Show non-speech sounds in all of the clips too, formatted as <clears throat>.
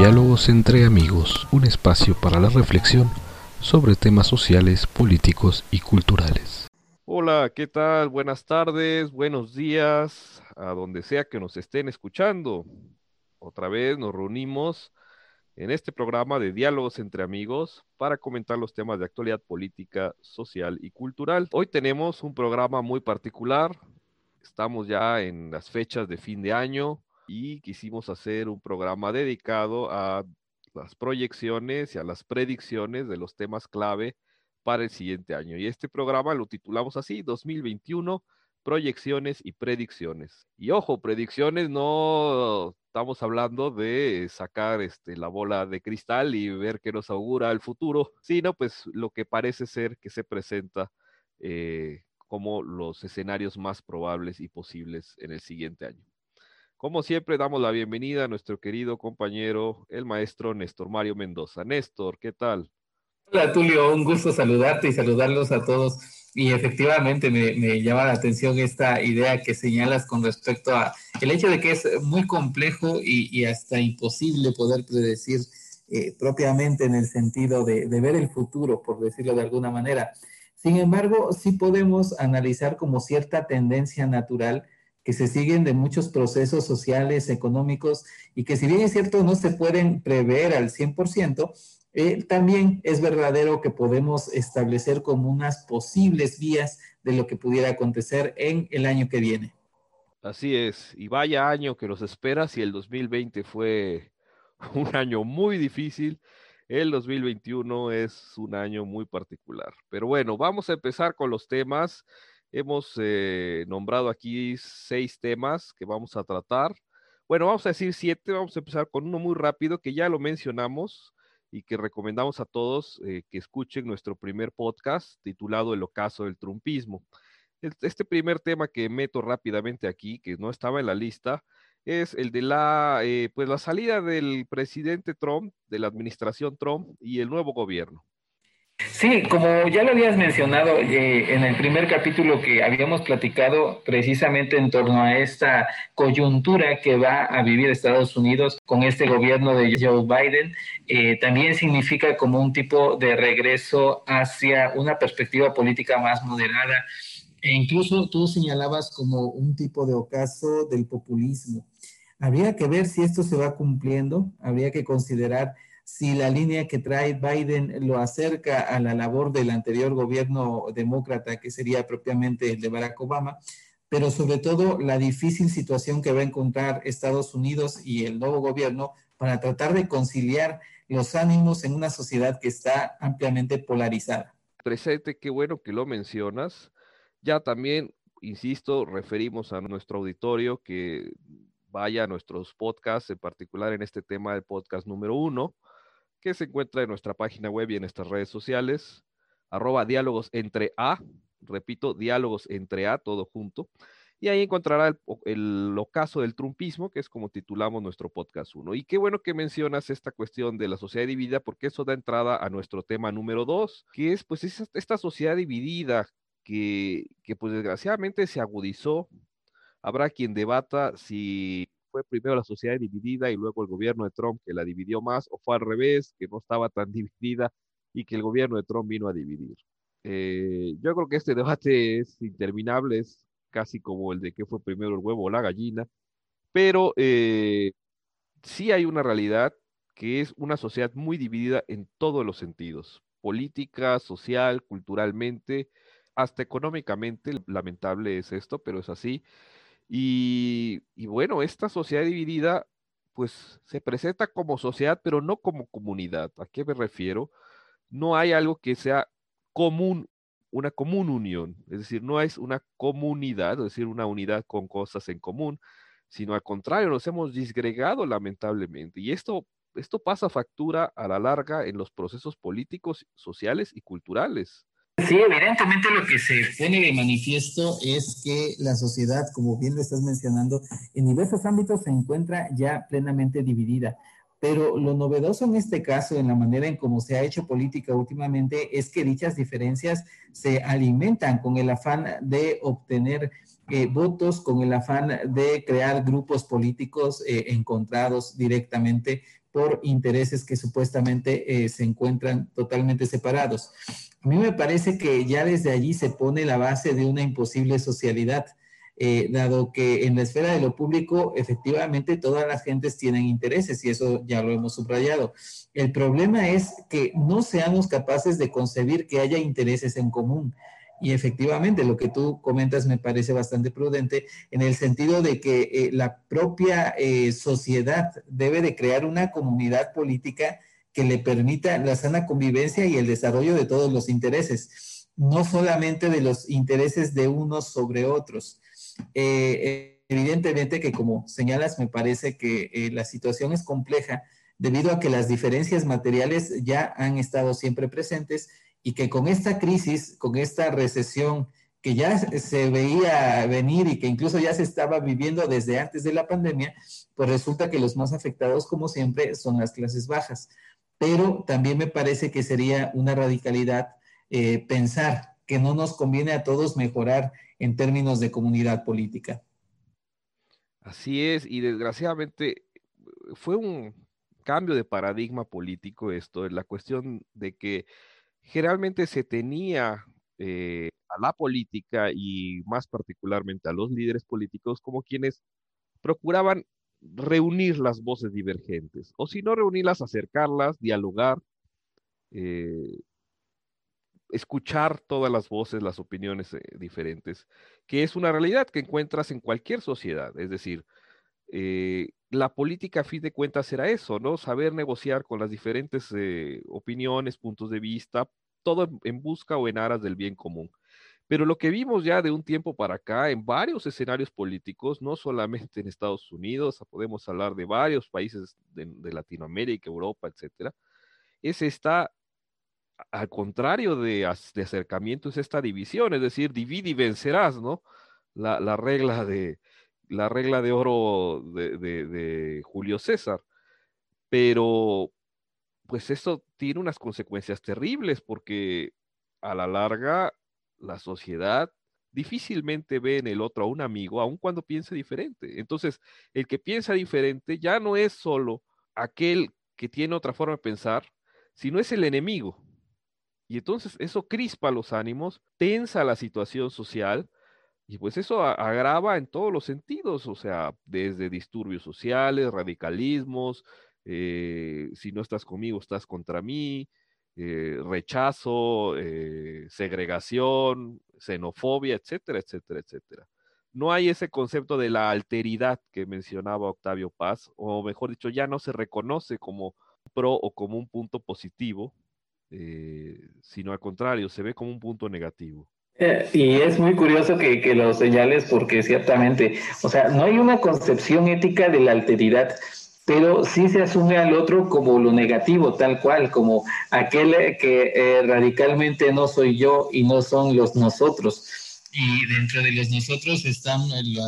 Diálogos entre amigos, un espacio para la reflexión sobre temas sociales, políticos y culturales. Hola, ¿qué tal? Buenas tardes, buenos días, a donde sea que nos estén escuchando. Otra vez nos reunimos en este programa de diálogos entre amigos para comentar los temas de actualidad política, social y cultural. Hoy tenemos un programa muy particular. Estamos ya en las fechas de fin de año y quisimos hacer un programa dedicado a las proyecciones y a las predicciones de los temas clave para el siguiente año. Y este programa lo titulamos así, 2021, proyecciones y predicciones. Y ojo, predicciones no estamos hablando de sacar este, la bola de cristal y ver qué nos augura el futuro, sino pues lo que parece ser que se presenta eh, como los escenarios más probables y posibles en el siguiente año. Como siempre, damos la bienvenida a nuestro querido compañero, el maestro Néstor Mario Mendoza. Néstor, ¿qué tal? Hola Tulio, un gusto saludarte y saludarlos a todos. Y efectivamente me, llama la atención esta idea que señalas con respecto a el hecho de que es muy complejo y, hasta imposible poder predecir eh, propiamente en el sentido de, de ver el futuro, por decirlo de alguna manera. Sin embargo, sí podemos analizar como cierta tendencia natural que se siguen de muchos procesos sociales, económicos, y que si bien es cierto no se pueden prever al 100%, eh, también es verdadero que podemos establecer como unas posibles vías de lo que pudiera acontecer en el año que viene. Así es, y vaya año que nos espera si el 2020 fue <laughs> un año muy difícil. El 2021 es un año muy particular. Pero bueno, vamos a empezar con los temas. Hemos eh, nombrado aquí seis temas que vamos a tratar. Bueno, vamos a decir siete, vamos a empezar con uno muy rápido que ya lo mencionamos y que recomendamos a todos eh, que escuchen nuestro primer podcast titulado El ocaso del trumpismo. Este primer tema que meto rápidamente aquí, que no estaba en la lista, es el de la, eh, pues la salida del presidente Trump, de la administración Trump y el nuevo gobierno. Sí, como ya lo habías mencionado eh, en el primer capítulo que habíamos platicado precisamente en torno a esta coyuntura que va a vivir Estados Unidos con este gobierno de Joe Biden, eh, también significa como un tipo de regreso hacia una perspectiva política más moderada. E incluso tú señalabas como un tipo de ocaso del populismo. Habría que ver si esto se va cumpliendo, habría que considerar si la línea que trae Biden lo acerca a la labor del anterior gobierno demócrata, que sería propiamente el de Barack Obama, pero sobre todo la difícil situación que va a encontrar Estados Unidos y el nuevo gobierno para tratar de conciliar los ánimos en una sociedad que está ampliamente polarizada. Presente, qué bueno que lo mencionas. Ya también, insisto, referimos a nuestro auditorio que vaya a nuestros podcasts, en particular en este tema del podcast número uno, que se encuentra en nuestra página web y en nuestras redes sociales, arroba diálogos entre A, repito, diálogos entre A, todo junto, y ahí encontrará el, ocaso del trumpismo, que es como titulamos nuestro podcast 1. Y qué bueno que mencionas esta cuestión de la sociedad dividida, porque eso da entrada a nuestro tema número 2, que es pues esta sociedad dividida que, que pues desgraciadamente se agudizó. Habrá quien debata si fue primero la sociedad dividida y luego el gobierno de Trump que la dividió más, o fue al revés, que no estaba tan <laughs> dividida y que el gobierno de Trump vino a dividir. Eh, yo creo que este debate es interminable, es casi como el de qué fue primero el huevo o la gallina, pero eh, sí hay una realidad que es una sociedad muy dividida en todos los sentidos, política, social, culturalmente, hasta económicamente, lamentable es esto, pero es así. Y, bueno, esta sociedad dividida, pues se presenta como sociedad, pero no como comunidad. ¿A qué me refiero? No hay algo que sea común, una común unión, es decir, no es una comunidad, es decir, una unidad con cosas en común, sino al contrario, nos hemos disgregado lamentablemente. Y esto, esto pasa factura a la larga en los procesos políticos, sociales y culturales. Sí, evidentemente lo que se pone de manifiesto es que la sociedad, como bien lo estás mencionando, en diversos ámbitos se encuentra ya plenamente dividida. Pero lo novedoso en este caso, en la manera en cómo se ha hecho política últimamente, es que dichas diferencias se alimentan con el afán de obtener eh, votos, con el afán de crear grupos políticos eh, encontrados directamente por intereses que supuestamente eh, se encuentran totalmente separados. A mí me parece que ya desde allí se pone la base de una imposible socialidad. Eh, dado que en la esfera de lo público efectivamente todas las gentes tienen intereses y eso ya lo hemos subrayado. El problema es que no seamos capaces de concebir que haya intereses en común. Y efectivamente, lo que tú comentas me parece bastante prudente en el sentido de que eh, la propia eh, sociedad debe de crear una comunidad política que le permita la sana convivencia y el desarrollo de todos los intereses, no solamente de los intereses de unos sobre otros. Eh, evidentemente que como señalas, me parece que la situación es compleja debido a que las diferencias materiales ya han estado siempre presentes y que con esta crisis, con esta recesión que ya se veía venir y que incluso ya se estaba viviendo desde antes de la pandemia, pues resulta que los más afectados, como siempre, son las clases bajas. Pero también me parece que sería una radicalidad eh, pensar que no nos conviene a todos mejorar en términos de comunidad política. Así es, y desgraciadamente fue un cambio de paradigma político esto, la cuestión de que generalmente se tenía eh, a la política y más particularmente a los líderes políticos como quienes procuraban reunir las voces divergentes, o si no reunirlas, acercarlas, dialogar, eh, escuchar todas las voces, las opiniones eh, diferentes, que es una realidad que encuentras en cualquier sociedad. Es decir, la política a fin de cuentas será eso, ¿no? Saber negociar con las diferentes opiniones, puntos de vista, todo en busca o en aras del bien común. Pero lo que vimos ya de un tiempo para acá en varios escenarios políticos, no solamente en Estados Unidos, podemos hablar de varios países de, Latinoamérica, Europa, etcétera, es esta, al contrario de, acercamiento, es esta división, es decir, divide y vencerás, ¿no? La, regla de la regla de oro de, Julio César. Pero pues eso tiene unas consecuencias terribles porque a la larga la sociedad difícilmente ve en el otro a un amigo, aun cuando piense diferente. Entonces, el que piensa diferente ya no es solo aquel que tiene otra forma de pensar, sino es el enemigo. Y entonces eso crispa los ánimos, tensa la situación social y pues eso agrava en todos los sentidos, o sea, desde disturbios sociales, radicalismos, eh, si no estás conmigo, estás contra mí, eh, rechazo, eh, segregación, xenofobia, etcétera, etcétera, etcétera. No hay ese concepto de la alteridad que mencionaba Octavio Paz, o mejor dicho, ya no se reconoce como pro o como un punto positivo, sino al contrario, se ve como un punto negativo. Y es muy curioso que, que, lo señales porque ciertamente, o sea, no hay una concepción ética de la alteridad pero sí se asume al otro como lo negativo, tal cual, como aquel que eh, radicalmente no soy yo y no son los nosotros. Y dentro de los nosotros están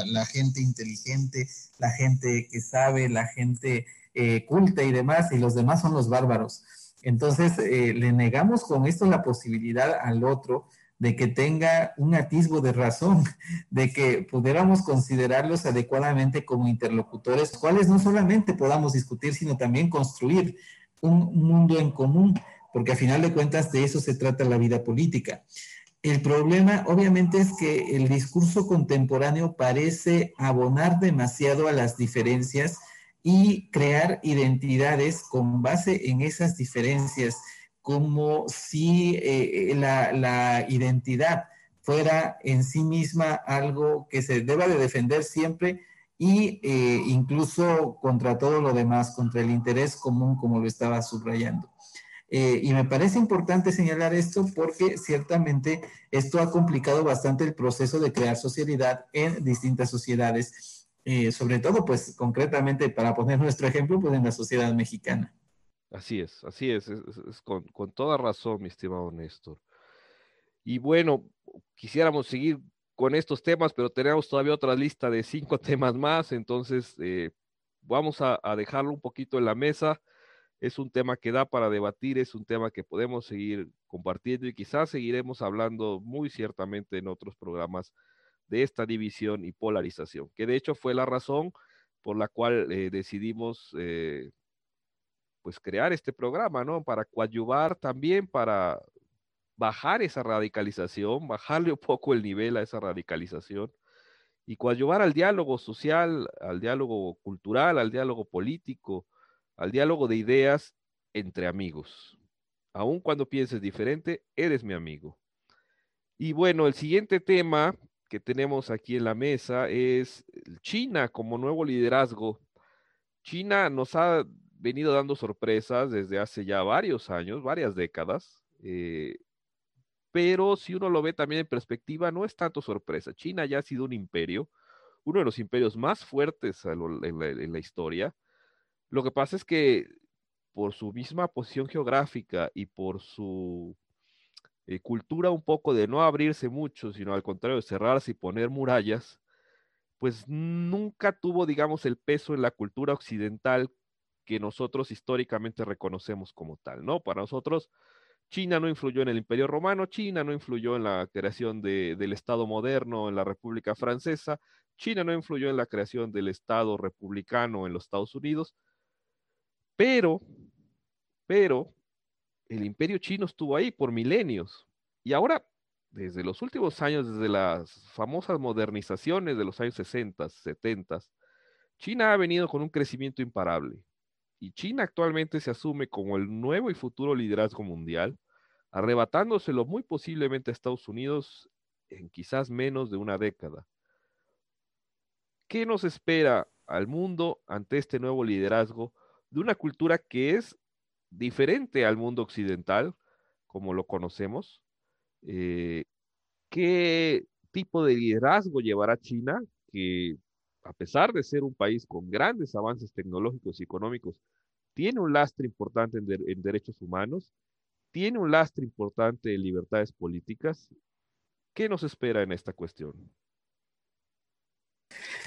la, gente inteligente, la gente que sabe, la gente eh, culta y demás, y los demás son los bárbaros. Entonces, eh, le negamos con esto la posibilidad al otro de que tenga un atisbo de razón, de que pudiéramos considerarlos adecuadamente como interlocutores, cuales no solamente podamos discutir, sino también construir un mundo en común, porque a final de cuentas de eso se trata la vida política. El problema obviamente es que el discurso contemporáneo parece abonar demasiado a las diferencias y crear identidades con base en esas diferencias como si eh, la, identidad fuera en sí misma algo que se deba de defender siempre y eh, incluso contra todo lo demás, contra el interés común, como lo estaba subrayando. Eh, y me parece importante señalar esto porque ciertamente esto ha complicado bastante el proceso de crear sociedad en distintas sociedades, sobre todo, pues concretamente, para poner nuestro ejemplo, pues en la sociedad mexicana. Así es, así es, es, con, toda razón, mi estimado Néstor. Y bueno, quisiéramos seguir con estos temas, pero tenemos todavía otra lista de cinco <laughs> temas más, entonces eh, vamos a, dejarlo un poquito en la mesa. Es un tema que da para debatir, es un tema que podemos seguir compartiendo y quizás seguiremos hablando muy ciertamente en otros programas de esta división y polarización, que de hecho fue la razón por la cual eh, decidimos eh, pues crear este programa, ¿no? Para coadyuvar también, para bajar esa radicalización, bajarle un poco el nivel a esa radicalización y coadyuvar al diálogo social, al diálogo cultural, al diálogo político, al diálogo de ideas entre amigos. Aun cuando pienses diferente, eres mi amigo. Y bueno, el siguiente tema que tenemos aquí en la mesa es China como nuevo liderazgo. China nos ha venido dando sorpresas desde hace ya varios años, varias décadas. Eh, pero si uno lo ve también en perspectiva, no es tanto sorpresa. China ya ha sido un imperio, uno de los imperios más fuertes en la, historia. Lo que pasa es que por su misma posición geográfica y por su eh, cultura un poco de no abrirse mucho, sino al contrario de cerrarse y poner murallas, pues nunca tuvo, digamos, el peso en la cultura occidental que nosotros históricamente reconocemos como tal, ¿no? Para nosotros, China no influyó en el Imperio Romano, China no influyó en la creación del Estado moderno en la República Francesa, China no influyó en la creación del Estado republicano en los Estados Unidos, pero, pero, el Imperio chino estuvo ahí por milenios. Y ahora, desde los últimos años, desde las famosas modernizaciones de los años 60, 70, China ha venido con un crecimiento imparable y China actualmente se asume como el nuevo y futuro liderazgo mundial, arrebatándoselo muy posiblemente a Estados Unidos en quizás menos de una década. ¿Qué nos espera al mundo ante este nuevo liderazgo de una cultura que es diferente al mundo occidental, como lo conocemos? Eh, ¿Qué tipo de liderazgo llevará China, que a pesar de ser un país con grandes avances tecnológicos y económicos, tiene un lastre importante en, derechos humanos, tiene un lastre importante en libertades políticas. ¿Qué nos espera en esta cuestión?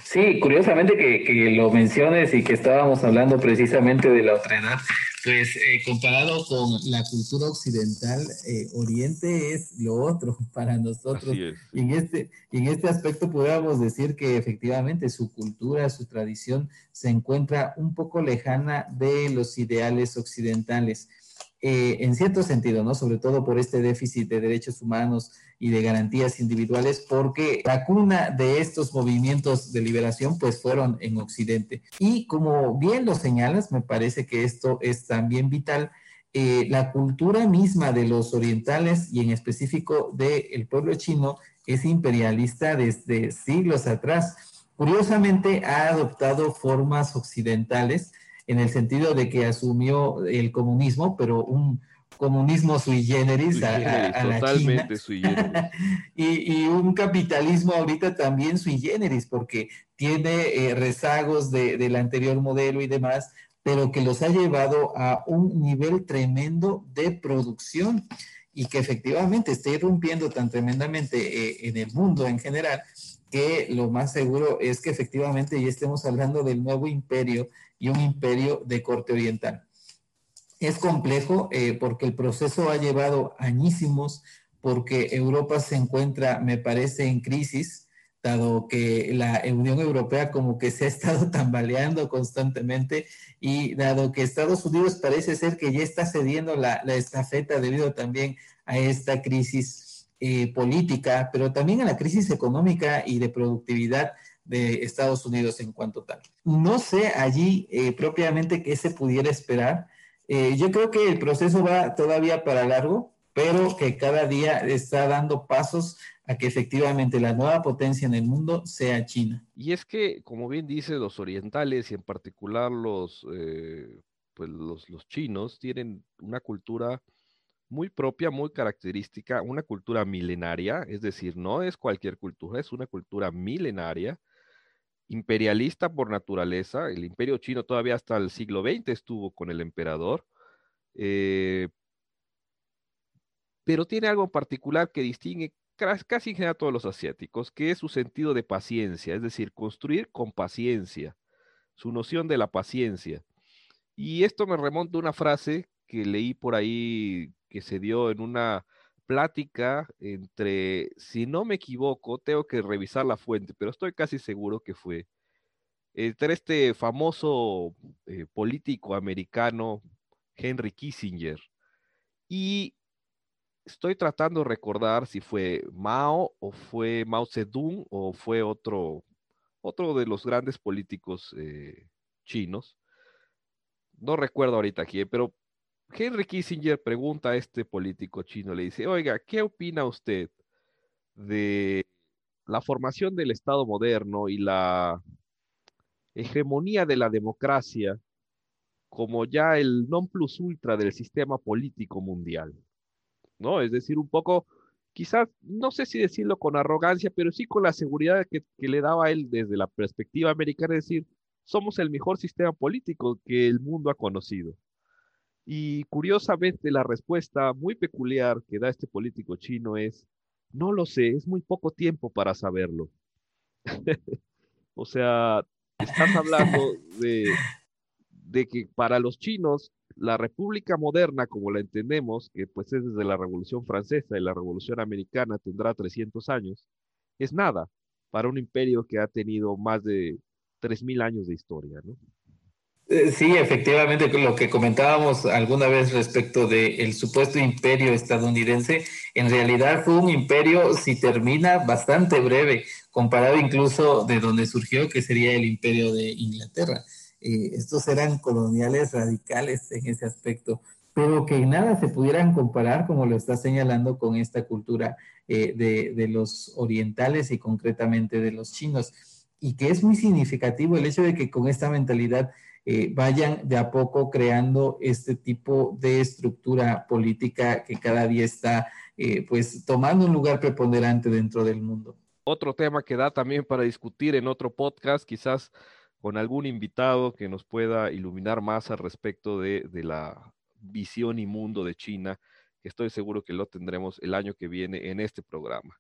Sí, curiosamente que, lo menciones y que estábamos hablando precisamente de la otredad, pues eh, comparado con la cultura occidental, eh, Oriente es lo otro <laughs> para nosotros. Y en este, en este aspecto podríamos decir que efectivamente su cultura, su tradición se encuentra un poco lejana de los ideales occidentales. Eh, en cierto sentido, ¿no? Sobre todo por este déficit de derechos humanos y de garantías individuales, porque la cuna de estos movimientos de liberación, pues fueron en Occidente. Y como bien lo señalas, me parece que esto es también vital. Eh, la cultura misma de los orientales y en específico del pueblo chino es imperialista desde siglos atrás. Curiosamente, ha adoptado formas occidentales en el sentido de que asumió el comunismo, pero un comunismo sui generis, a, la China. Sui generis. <laughs> y, un capitalismo ahorita también sui generis, porque tiene eh, rezagos del anterior modelo y demás, pero que los ha llevado a un nivel tremendo de producción y que efectivamente está irrumpiendo tan tremendamente eh, en el mundo en general que lo más seguro es que efectivamente ya estemos hablando del nuevo imperio y un imperio de corte oriental. Es complejo eh, porque el proceso ha llevado añísimos, porque Europa se encuentra, me parece, en crisis, dado que la Unión Europea como que se ha <laughs> estado tambaleando constantemente y dado que Estados Unidos parece ser que ya está cediendo la, la estafeta debido también a esta crisis eh, política, pero también a la crisis económica y de productividad de Estados Unidos en cuanto tal. No sé allí eh, propiamente qué se pudiera esperar. Eh, yo creo que el proceso va todavía para largo, pero que cada día está dando pasos a que efectivamente la nueva potencia en el mundo sea China. Y es que, como bien dice, los orientales y en particular los, eh, pues los, los chinos tienen una cultura muy propia, muy característica, una cultura milenaria, es decir, no es cualquier cultura, es una cultura milenaria imperialista por naturaleza. El imperio chino todavía hasta el siglo XX estuvo con el emperador. Eh, pero tiene algo en particular que distingue casi en general a todos los asiáticos, que es su sentido de paciencia, es decir, construir con paciencia, su noción de la paciencia. Y esto me remonta a una frase que leí por ahí que se dio en una plática entre, si no me equivoco, tengo que revisar la fuente, pero estoy casi seguro que fue entre este famoso eh, político americano Henry Kissinger. Y estoy tratando de recordar si fue Mao o fue Mao Zedong o fue otro, otro de los grandes políticos eh, chinos. No recuerdo ahorita aquí, pero Henry Kissinger pregunta a este político chino, le dice, oiga, ¿qué opina usted de la formación del Estado moderno y la hegemonía de la democracia como ya el non plus ultra del sistema político mundial? ¿No? Es decir, un poco, quizás, no sé si decirlo con arrogancia, pero sí con la seguridad que, que le daba él desde la perspectiva americana, es decir, somos el mejor sistema político que el mundo ha conocido. Y curiosamente la respuesta muy peculiar que da este político chino es, no lo sé, es muy poco tiempo para saberlo. <laughs> o sea, estás <laughs> hablando de, de que para los chinos la República moderna, como la entendemos, que pues es desde la Revolución Francesa y la Revolución Americana tendrá 300 años, es nada para un imperio que ha tenido más de 3.000 años de historia, ¿no? Eh, sí, efectivamente, lo que comentábamos alguna vez respecto del supuesto imperio estadounidense, en realidad fue un imperio, si termina, bastante breve, comparado incluso de donde surgió, que sería el imperio de Inglaterra. Eh, estos eran coloniales radicales en ese aspecto, pero que nada se pudieran comparar, como lo está señalando, con esta cultura eh, de, de los orientales y concretamente de los chinos. Y que es muy significativo el hecho de que con esta mentalidad eh, vayan de a poco creando este tipo de estructura política que cada día está eh, pues tomando un lugar preponderante dentro del mundo. Otro tema que da también para discutir en otro podcast, quizás con algún invitado que nos pueda iluminar más al respecto de, de la visión y mundo de China, que estoy seguro que lo tendremos el año que viene en este programa.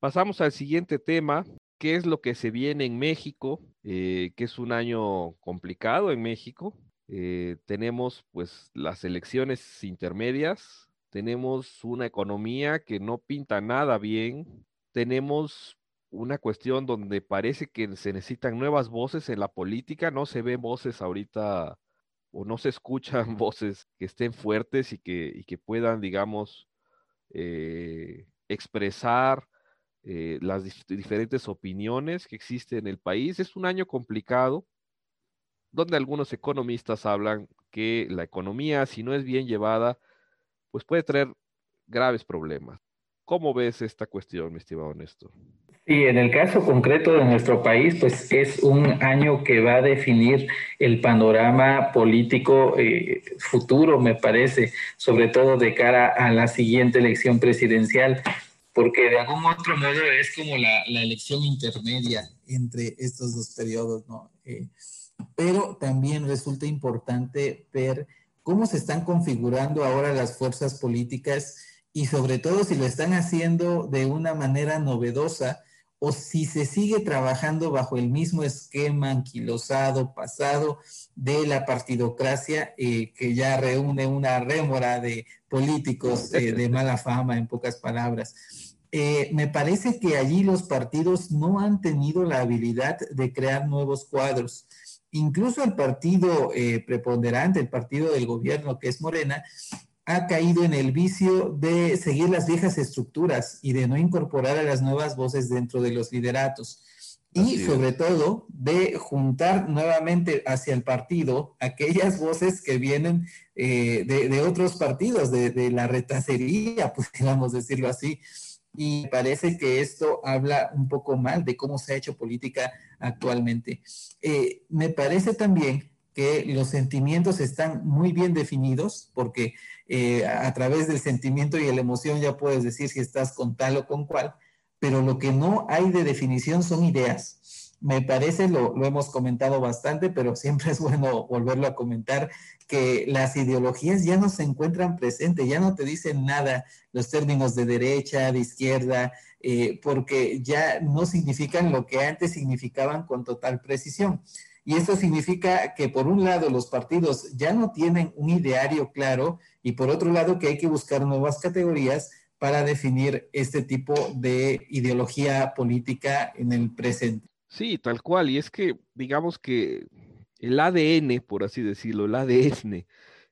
Pasamos al siguiente tema, qué es lo que se viene en México, eh, que es un año complicado en México. Eh, tenemos pues las elecciones intermedias, tenemos una economía que no pinta nada bien, tenemos una cuestión donde parece que se necesitan nuevas voces en la política, no se ven voces ahorita o no se escuchan <laughs> voces que estén fuertes y que, y que puedan, digamos, eh, expresar eh, las diferentes opiniones que existen en el país. Es un año complicado, donde algunos economistas hablan que la economía, si no es bien llevada, pues puede traer graves problemas. ¿Cómo ves esta cuestión, mi estimado Néstor? Sí, en el caso concreto de nuestro país, pues es un año que va a definir el panorama político eh, futuro, me parece, sobre todo de cara a la siguiente elección presidencial porque de algún otro modo es como la, elección intermedia entre estos dos periodos, ¿no? Eh, pero también resulta importante ver cómo se están configurando ahora las fuerzas políticas y sobre todo si lo están haciendo de una manera novedosa o si se sigue trabajando bajo el mismo esquema anquilosado, pasado de la partidocracia, eh, que ya reúne una rémora de políticos eh, de mala fama, en pocas palabras. Eh, me parece que allí los partidos no han tenido la habilidad de crear nuevos cuadros. Incluso el partido eh, preponderante, el partido del gobierno, que es Morena, ha caído en el vicio de seguir las viejas estructuras y de no incorporar a las nuevas voces dentro de los lideratos. Y sobre todo de juntar nuevamente hacia el partido aquellas voces que vienen eh, de, otros partidos, de, de la retacería, <laughs> pues digamos decirlo así y parece que esto habla un poco mal de cómo se ha hecho política actualmente. Eh, me parece también que los sentimientos están muy bien definidos, porque eh, a través del sentimiento y la emoción ya puedes decir si estás con tal o con cual, pero lo que no hay de definición son ideas. Me parece, lo, hemos comentado bastante, pero siempre es bueno volverlo a comentar, que las ideologías ya no se encuentran presentes, ya no te dicen nada los términos de derecha, de izquierda, eh, porque ya no significan lo que antes significaban con total precisión. Y esto significa que por un lado los partidos ya no tienen un ideario claro y por otro lado que hay que buscar nuevas categorías para definir este tipo de ideología política en el presente. Sí, tal cual. Y es que digamos que el ADN, por así decirlo, el ADN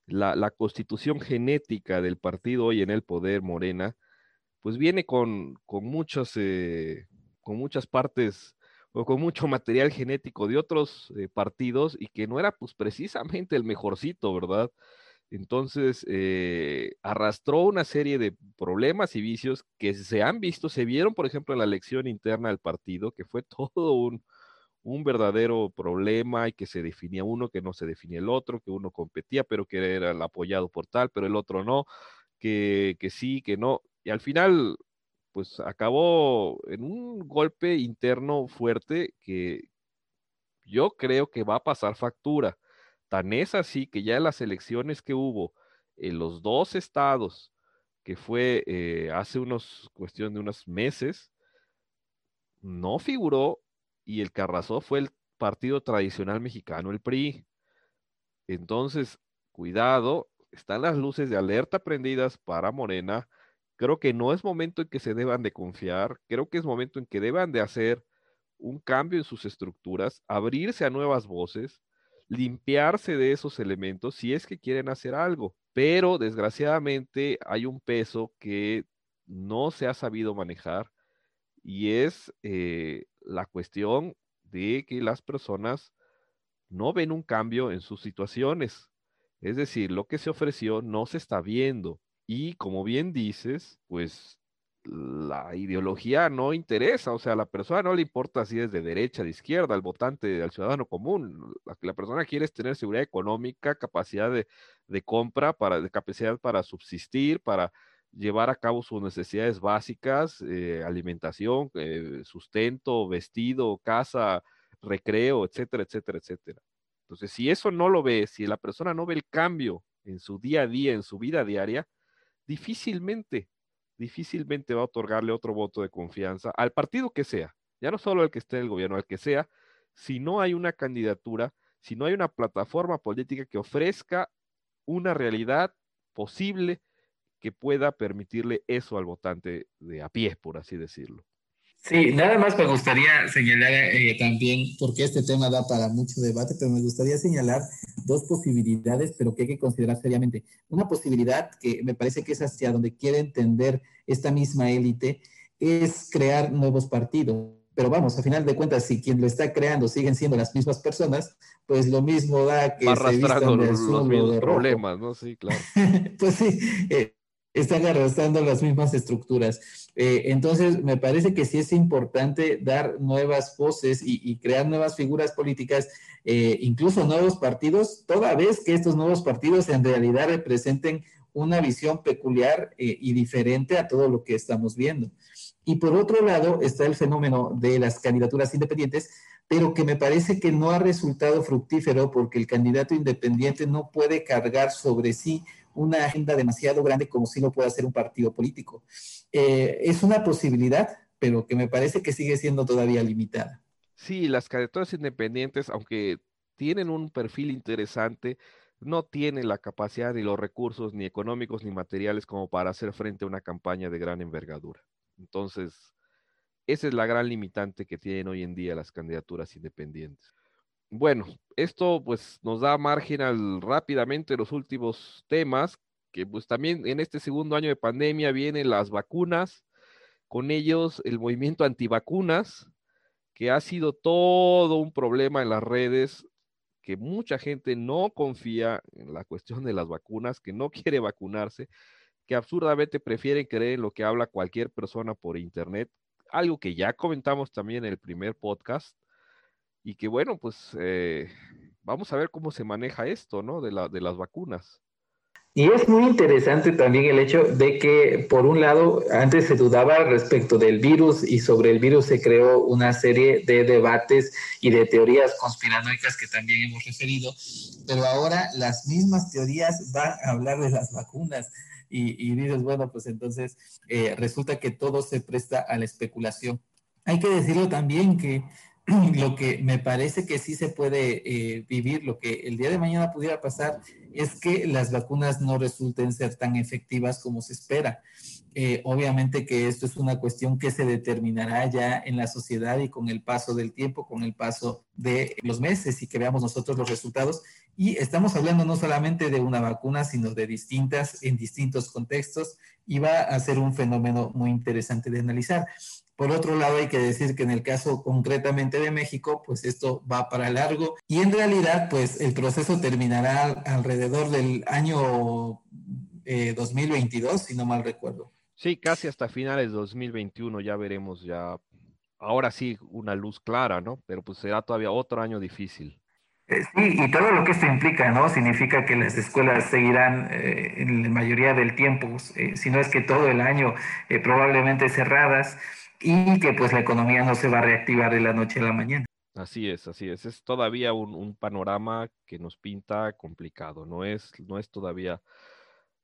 la, constitución genética del partido hoy en el poder, Morena, pues viene con, con, eh, con muchas partes o con mucho material genético de otros eh, partidos y que no era pues precisamente el mejorcito, ¿verdad? Entonces, eh, arrastró una serie de problemas y vicios que se han visto, se vieron, por ejemplo, en la elección interna del partido, que fue <laughs> todo un, verdadero problema y que se definía uno, que no se definía el otro, que uno competía, pero que era el apoyado por tal, pero el otro no, que sí, que no. Y al final, pues acabó en un golpe interno fuerte que yo creo que va a pasar factura Tan es así que ya las elecciones que hubo en los dos estados, que fue eh, hace unos, cuestión de unos meses, no figuró y el que arrasó fue el partido tradicional mexicano, el PRI. Entonces, cuidado, están las luces de alerta prendidas para Morena. Creo que no es momento en que se deban de confiar, creo que es momento en que deban de hacer un cambio en sus estructuras, abrirse a nuevas voces, limpiarse de esos elementos si es que quieren hacer algo. Pero desgraciadamente hay un peso que no se ha sabido manejar y es eh, la cuestión de que las personas no ven un cambio en sus situaciones. Es decir, lo que se ofreció no se está viendo. Y como bien dices, pues la ideología no interesa, o sea, a la persona no le importa si es de derecha, de izquierda, al votante, al ciudadano común. La persona quiere tener seguridad económica, capacidad de, compra, para, de capacidad para subsistir, para llevar a cabo sus necesidades básicas, eh, alimentación, eh, sustento, vestido, casa, recreo, etcétera, etcétera, etcétera. Entonces, si eso no lo ve, si la persona no ve el cambio en su día a día, en su vida diaria, difícilmente difícilmente va a otorgarle otro voto de confianza al partido que sea, ya no solo al que esté en el gobierno, al que sea, si no hay una candidatura, si no hay una plataforma política que ofrezca una realidad posible que pueda permitirle eso al votante de a pie, por así decirlo. Sí, nada más me gustaría señalar eh, también, porque este tema da para mucho debate, pero me gustaría señalar dos posibilidades, pero que hay que considerar seriamente. Una posibilidad que me parece que es hacia donde quiere entender esta misma élite, es crear nuevos partidos. Pero vamos, a final de cuentas, si quien lo está creando siguen siendo las mismas personas, pues lo mismo da que se vistan de azul los, de problemas, ¿no? Sí, claro. <laughs> pues sí, eh, están arrastrando las mismas estructuras. Eh, entonces, me parece que sí es importante dar nuevas voces y, crear nuevas figuras políticas, eh, incluso nuevos partidos, toda vez que estos nuevos partidos en realidad representen una visión peculiar eh, y diferente a todo lo que estamos viendo. Y por otro lado está el fenómeno de las candidaturas independientes, pero que me parece que no ha resultado fructífero porque el candidato independiente no puede cargar sobre sí una agenda demasiado grande como si no puede hacer un partido político. Eh, es una posibilidad, pero que me parece que sigue siendo todavía limitada. Sí, las candidaturas independientes, aunque tienen un perfil interesante, no tienen la capacidad ni los recursos ni económicos ni materiales como para hacer frente a una campaña de gran envergadura. Entonces, esa es la gran limitante que tienen hoy en día las candidaturas independientes. Bueno, esto pues nos da margen al rápidamente los últimos temas, que pues también en este segundo año de pandemia vienen las vacunas, con ellos el movimiento antivacunas, que ha sido todo un problema en las redes, que mucha gente no confía en la cuestión de las vacunas, que no <laughs> quiere vacunarse, que absurdamente prefieren creer en lo que habla cualquier persona por internet, algo que ya comentamos también en el primer podcast, y que bueno, pues eh, vamos a ver cómo se maneja esto, ¿no? De, la, de las vacunas. Y es muy interesante también el hecho de que, por un lado, antes se dudaba respecto del virus y sobre el virus se creó una serie de debates y de teorías conspiranoicas que también hemos referido, pero ahora las mismas teorías van a hablar de las vacunas. Y, dices, bueno, pues entonces eh, resulta que todo se presta a la especulación. Hay que decirlo también que <clears throat> lo que me parece que sí se puede eh, vivir, lo que el día de mañana pudiera pasar, es que las vacunas no resulten ser tan efectivas como se espera. Eh, obviamente que esto es una cuestión que se determinará ya en la sociedad y con el paso del tiempo, con el paso de los meses y que veamos nosotros los resultados. Y estamos hablando no solamente de una vacuna, sino de distintas en distintos contextos y va a ser un fenómeno muy interesante de analizar. Por otro lado, hay que decir que en el caso concretamente de México, pues esto va para largo y en realidad, pues el proceso terminará alrededor del año 2022, eh, si no mal recuerdo. Sí, casi hasta finales de 2021 ya veremos ya, ahora sí, una luz clara, ¿no? Pero pues será todavía otro año difícil. Eh, sí, y todo lo que esto implica, ¿no? Significa que las escuelas seguirán eh, en la mayoría del tiempo, si no es que todo el año probablemente cerradas y que pues la economía no se va a reactivar de la noche a la mañana. Así es, así es. Es todavía un, panorama que nos pinta complicado. No es, no es todavía,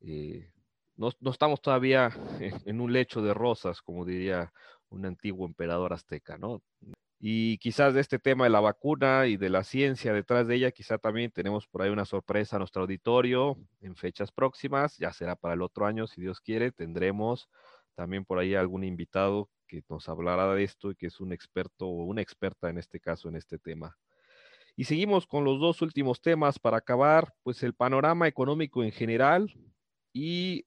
eh, no, estamos todavía en, un lecho de rosas, como diría un antiguo emperador azteca, ¿no? Y quizás de este tema de la vacuna y de la ciencia detrás de ella, quizá también tenemos por ahí una sorpresa a nuestro auditorio en fechas próximas. Ya será para el otro año, si Dios quiere. Tendremos también por ahí algún invitado que nos hablará de esto y que es un experto o una experta en este caso en este tema. Y seguimos con los dos últimos temas para acabar, pues el panorama económico en general y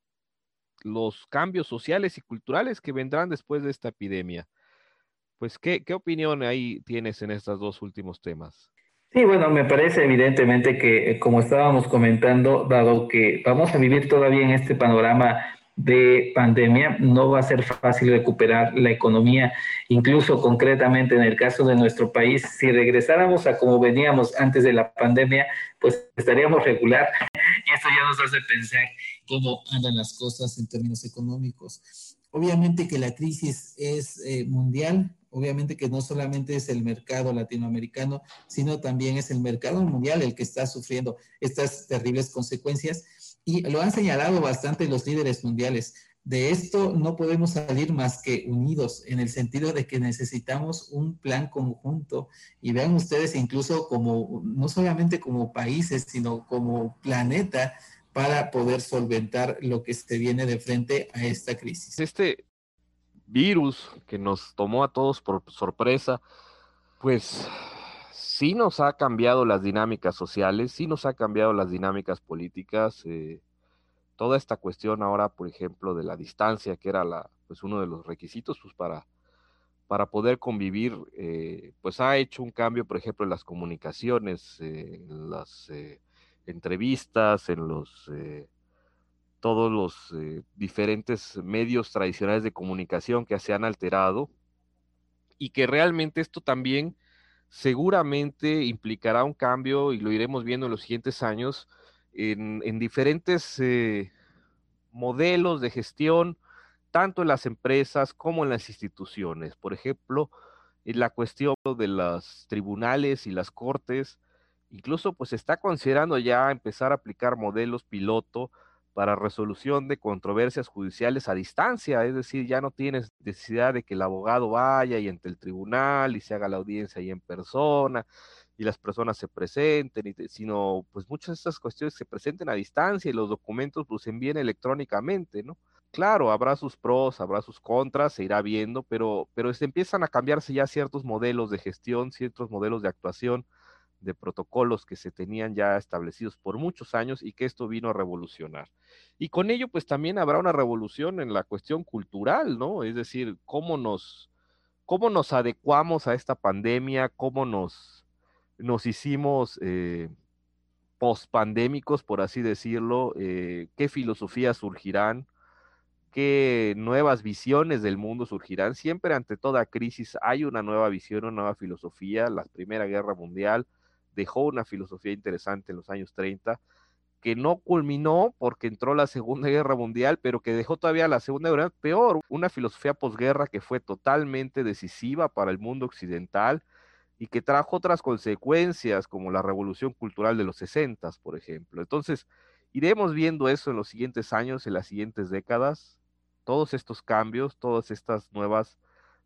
los cambios sociales y culturales que vendrán después de esta epidemia. Pues, ¿qué, qué opinión ahí tienes en estos dos últimos temas? Sí, bueno, me parece evidentemente que, eh, como estábamos comentando, dado que vamos a vivir todavía en este panorama de pandemia, no va a ser fácil recuperar la economía. Incluso concretamente en el caso de nuestro país, si regresáramos a como veníamos antes de la pandemia, pues estaríamos regular. <laughs> Y esto ya nos hace pensar cómo andan las cosas en términos económicos. Obviamente que la crisis es eh, mundial, obviamente que no solamente es el mercado latinoamericano, sino también es el mercado mundial el que está sufriendo estas terribles consecuencias y lo han señalado bastante los líderes mundiales. De esto no podemos salir más que unidos, en el sentido de que necesitamos un plan conjunto. Y vean ustedes, incluso como, no solamente como países, sino como planeta, para poder solventar lo que se viene de frente a esta crisis. Este virus que nos tomó a todos por sorpresa, pues sí nos ha cambiado las dinámicas sociales, sí nos ha cambiado las dinámicas políticas. Eh, toda esta cuestión ahora, por ejemplo, de la distancia, que era la, pues uno de los requisitos pues, para, para poder convivir, eh, pues ha hecho un cambio, por ejemplo, en las comunicaciones, eh, en las entrevistas, en los todos los diferentes medios tradicionales de comunicación que se han alterado y que realmente esto también seguramente implicará un cambio y lo iremos viendo en los siguientes años en, diferentes eh, modelos de gestión, tanto en las empresas como en las instituciones. Por ejemplo, en la cuestión de los tribunales y las cortes, incluso pues está considerando ya empezar a aplicar modelos piloto para resolución de controversias judiciales a distancia, es decir, ya no tienes necesidad de que el abogado vaya y entre el tribunal y se haga la audiencia ahí en persona y las personas se presenten, sino pues muchas de estas cuestiones se presenten a distancia y los documentos pues se envíen electrónicamente, ¿no? Claro, habrá sus pros, habrá sus contras, se irá viendo, pero, pero se empiezan a cambiarse ya ciertos modelos de gestión, ciertos modelos de actuación, de protocolos que se tenían ya establecidos por muchos años y que esto vino a revolucionar. Y con ello, pues también habrá una revolución en la cuestión cultural, ¿no? Es decir, cómo nos, cómo nos adecuamos a esta pandemia, cómo nos, nos hicimos eh, pospandémicos, por así decirlo, eh, qué filosofías surgirán, qué nuevas visiones del mundo surgirán. Siempre ante toda crisis hay una nueva visión, una nueva filosofía. La Primera Guerra Mundial dejó una filosofía interesante en los años 30, que no culminó porque entró la Segunda Guerra Mundial, pero que dejó todavía la Segunda Guerra peor, una filosofía posguerra que fue totalmente decisiva para el mundo occidental y que trajo otras consecuencias como la revolución cultural de los 60, por ejemplo. Entonces, iremos viendo eso en los siguientes años, en las siguientes décadas, todos estos cambios, todas estas nuevas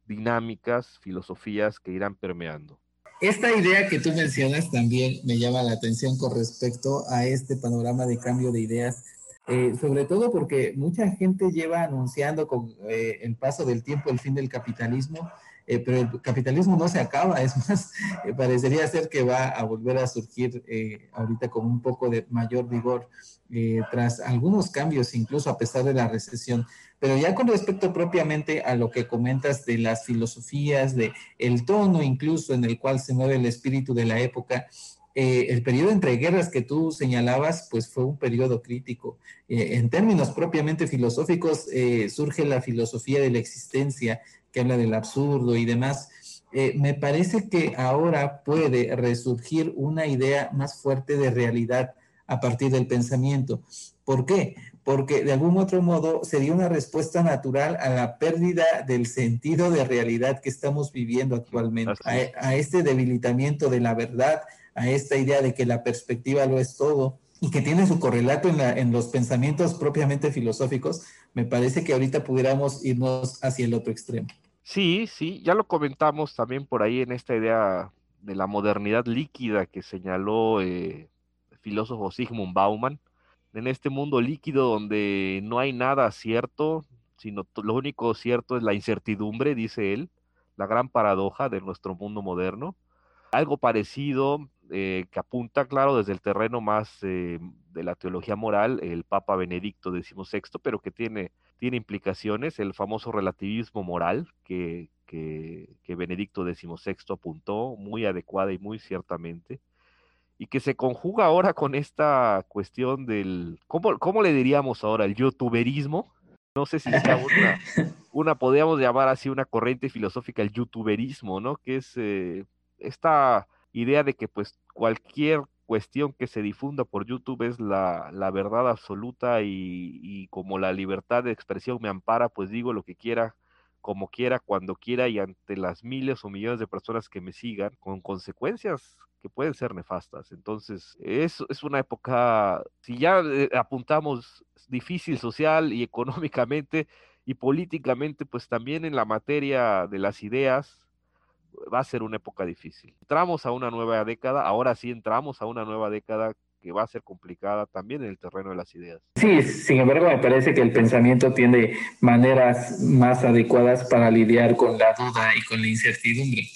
dinámicas, filosofías que irán permeando. Esta idea que tú mencionas también me llama la atención con respecto a este panorama de cambio de ideas, eh, sobre todo porque mucha gente lleva anunciando con eh, el paso del tiempo el fin del capitalismo, eh, pero el capitalismo no se acaba, es más, <laughs> parecería ser que va a volver a surgir ahorita con un poco de mayor vigor tras algunos cambios, incluso a pesar de la recesión. Pero ya con respecto propiamente a lo que comentas de las filosofías, de el tono incluso en el cual se mueve el espíritu de la época, eh, el periodo entre guerras que tú señalabas, pues fue un periodo crítico. Eh, en términos propiamente filosóficos, eh, surge la filosofía de la existencia, que habla del absurdo y demás. me parece que ahora puede resurgir una idea más fuerte de realidad a partir del pensamiento. ¿Por qué? porque de algún otro modo sería una respuesta natural a la pérdida del sentido de realidad que estamos viviendo actualmente, a, este debilitamiento de la verdad, a esta idea de que la perspectiva lo es todo y que tiene su correlato en, en los pensamientos propiamente filosóficos, me parece que ahorita pudiéramos irnos hacia el otro extremo. Sí, sí, ya lo comentamos también por ahí en esta idea de la modernidad líquida que señaló eh, el filósofo Sigmund Bauman en este mundo líquido donde no hay nada cierto, sino lo único cierto es la incertidumbre, dice él, la gran paradoja de nuestro mundo moderno. Algo parecido eh, que apunta, claro, desde el terreno más eh, de la teología moral, el Papa Benedicto XVI, pero que tiene, tiene implicaciones, el famoso relativismo moral que, que, que Benedicto XVI apuntó muy adecuada y muy ciertamente y que se conjuga ahora con esta cuestión del, ¿cómo, cómo le diríamos ahora? El youtuberismo. No sé si sea una, <laughs> una, podríamos llamar así una corriente filosófica, el youtuberismo, ¿no? Que es eh, esta idea de que pues cualquier cuestión que se difunda por YouTube es la, la verdad absoluta y, y, como la libertad de expresión me ampara, pues digo lo que quiera, como quiera, cuando quiera y ante las miles o millones de personas que me sigan, con consecuencias que pueden ser nefastas. Entonces, es, es una época, si ya eh, apuntamos difícil social y <laughs> económicamente y políticamente, pues también en la materia de las ideas, va a ser una época difícil. Entramos a una nueva década, ahora sí entramos a una nueva década que va a ser complicada también en el terreno de las ideas. Sí, sin embargo, me parece que el pensamiento tiene maneras más adecuadas para lidiar con la duda y con la incertidumbre.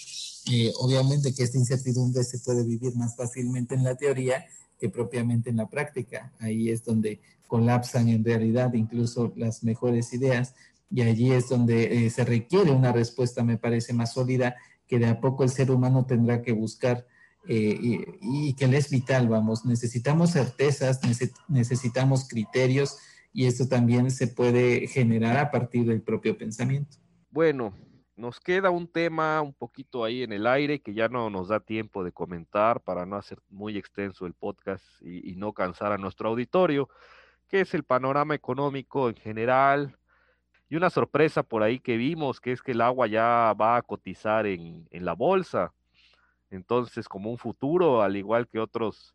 Eh, obviamente que esta incertidumbre se puede vivir más fácilmente en la teoría que propiamente en la práctica. Ahí es donde colapsan en realidad incluso las mejores ideas y allí es donde eh, se requiere una respuesta, me parece, más sólida que de a poco el ser humano tendrá que buscar eh, y, que le es vital, vamos. Necesitamos certezas, necesitamos criterios y esto también se puede generar a partir del propio pensamiento. Bueno, nos queda un tema un poquito ahí en el aire que ya no nos da tiempo de comentar para no hacer muy extenso el podcast y, no cansar a nuestro auditorio, que es el panorama económico en general. Y una sorpresa por ahí que vimos, que es que el agua ya va a cotizar en, en la bolsa. Entonces, como un futuro, al igual que otros,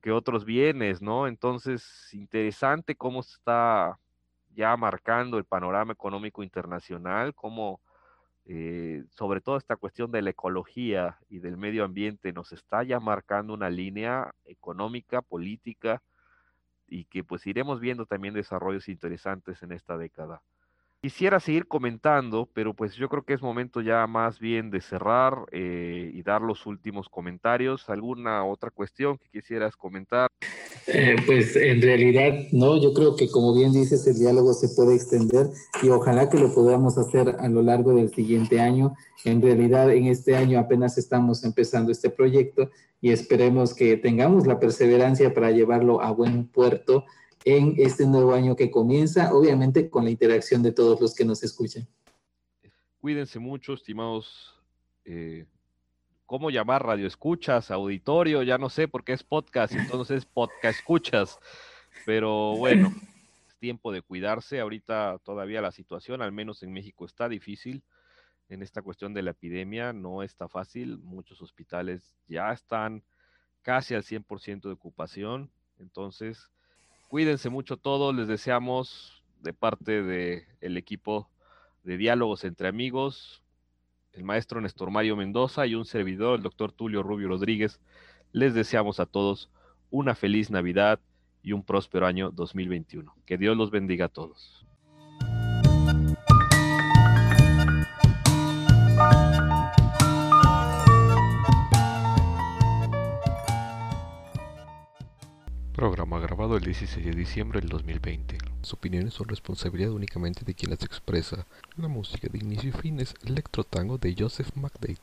que otros bienes, ¿no? Entonces, interesante cómo se está ya marcando el panorama económico internacional, cómo eh, sobre todo esta cuestión de la ecología y del medio ambiente nos está ya marcando una línea económica, política, y que pues iremos viendo también desarrollos interesantes en esta década. Quisiera seguir comentando, pero pues yo creo que es momento ya más bien de cerrar eh, y dar los últimos comentarios. ¿Alguna otra cuestión que quisieras comentar? Eh, pues en realidad, no, yo creo que como bien dices, el diálogo se puede extender y ojalá que lo podamos hacer a lo largo del siguiente año. En realidad, en este año apenas estamos empezando este proyecto y esperemos que tengamos la perseverancia para llevarlo a buen puerto en este nuevo año que comienza, obviamente con la interacción de todos los que nos escuchan. Cuídense mucho, estimados. Eh, ¿Cómo llamar radio escuchas, auditorio? Ya no sé porque es podcast, entonces es podcast escuchas. Pero bueno, es tiempo de cuidarse. Ahorita todavía la situación, al menos en México, está difícil. En esta cuestión de la epidemia no está fácil. Muchos hospitales ya están casi al 100% de ocupación. Entonces, Cuídense mucho todos, les deseamos de parte del equipo de Diálogos entre Amigos, el maestro Néstor Mario Mendoza y un servidor, el doctor Tulio Rubio Rodríguez, les deseamos a todos una feliz Navidad y un próspero año 2021. Que Dios los bendiga a todos. Programa grabado el 16 de diciembre del 2020. Las opiniones son responsabilidad únicamente de quien las expresa. La música de inicio y fin es Electro Tango de Joseph McDade.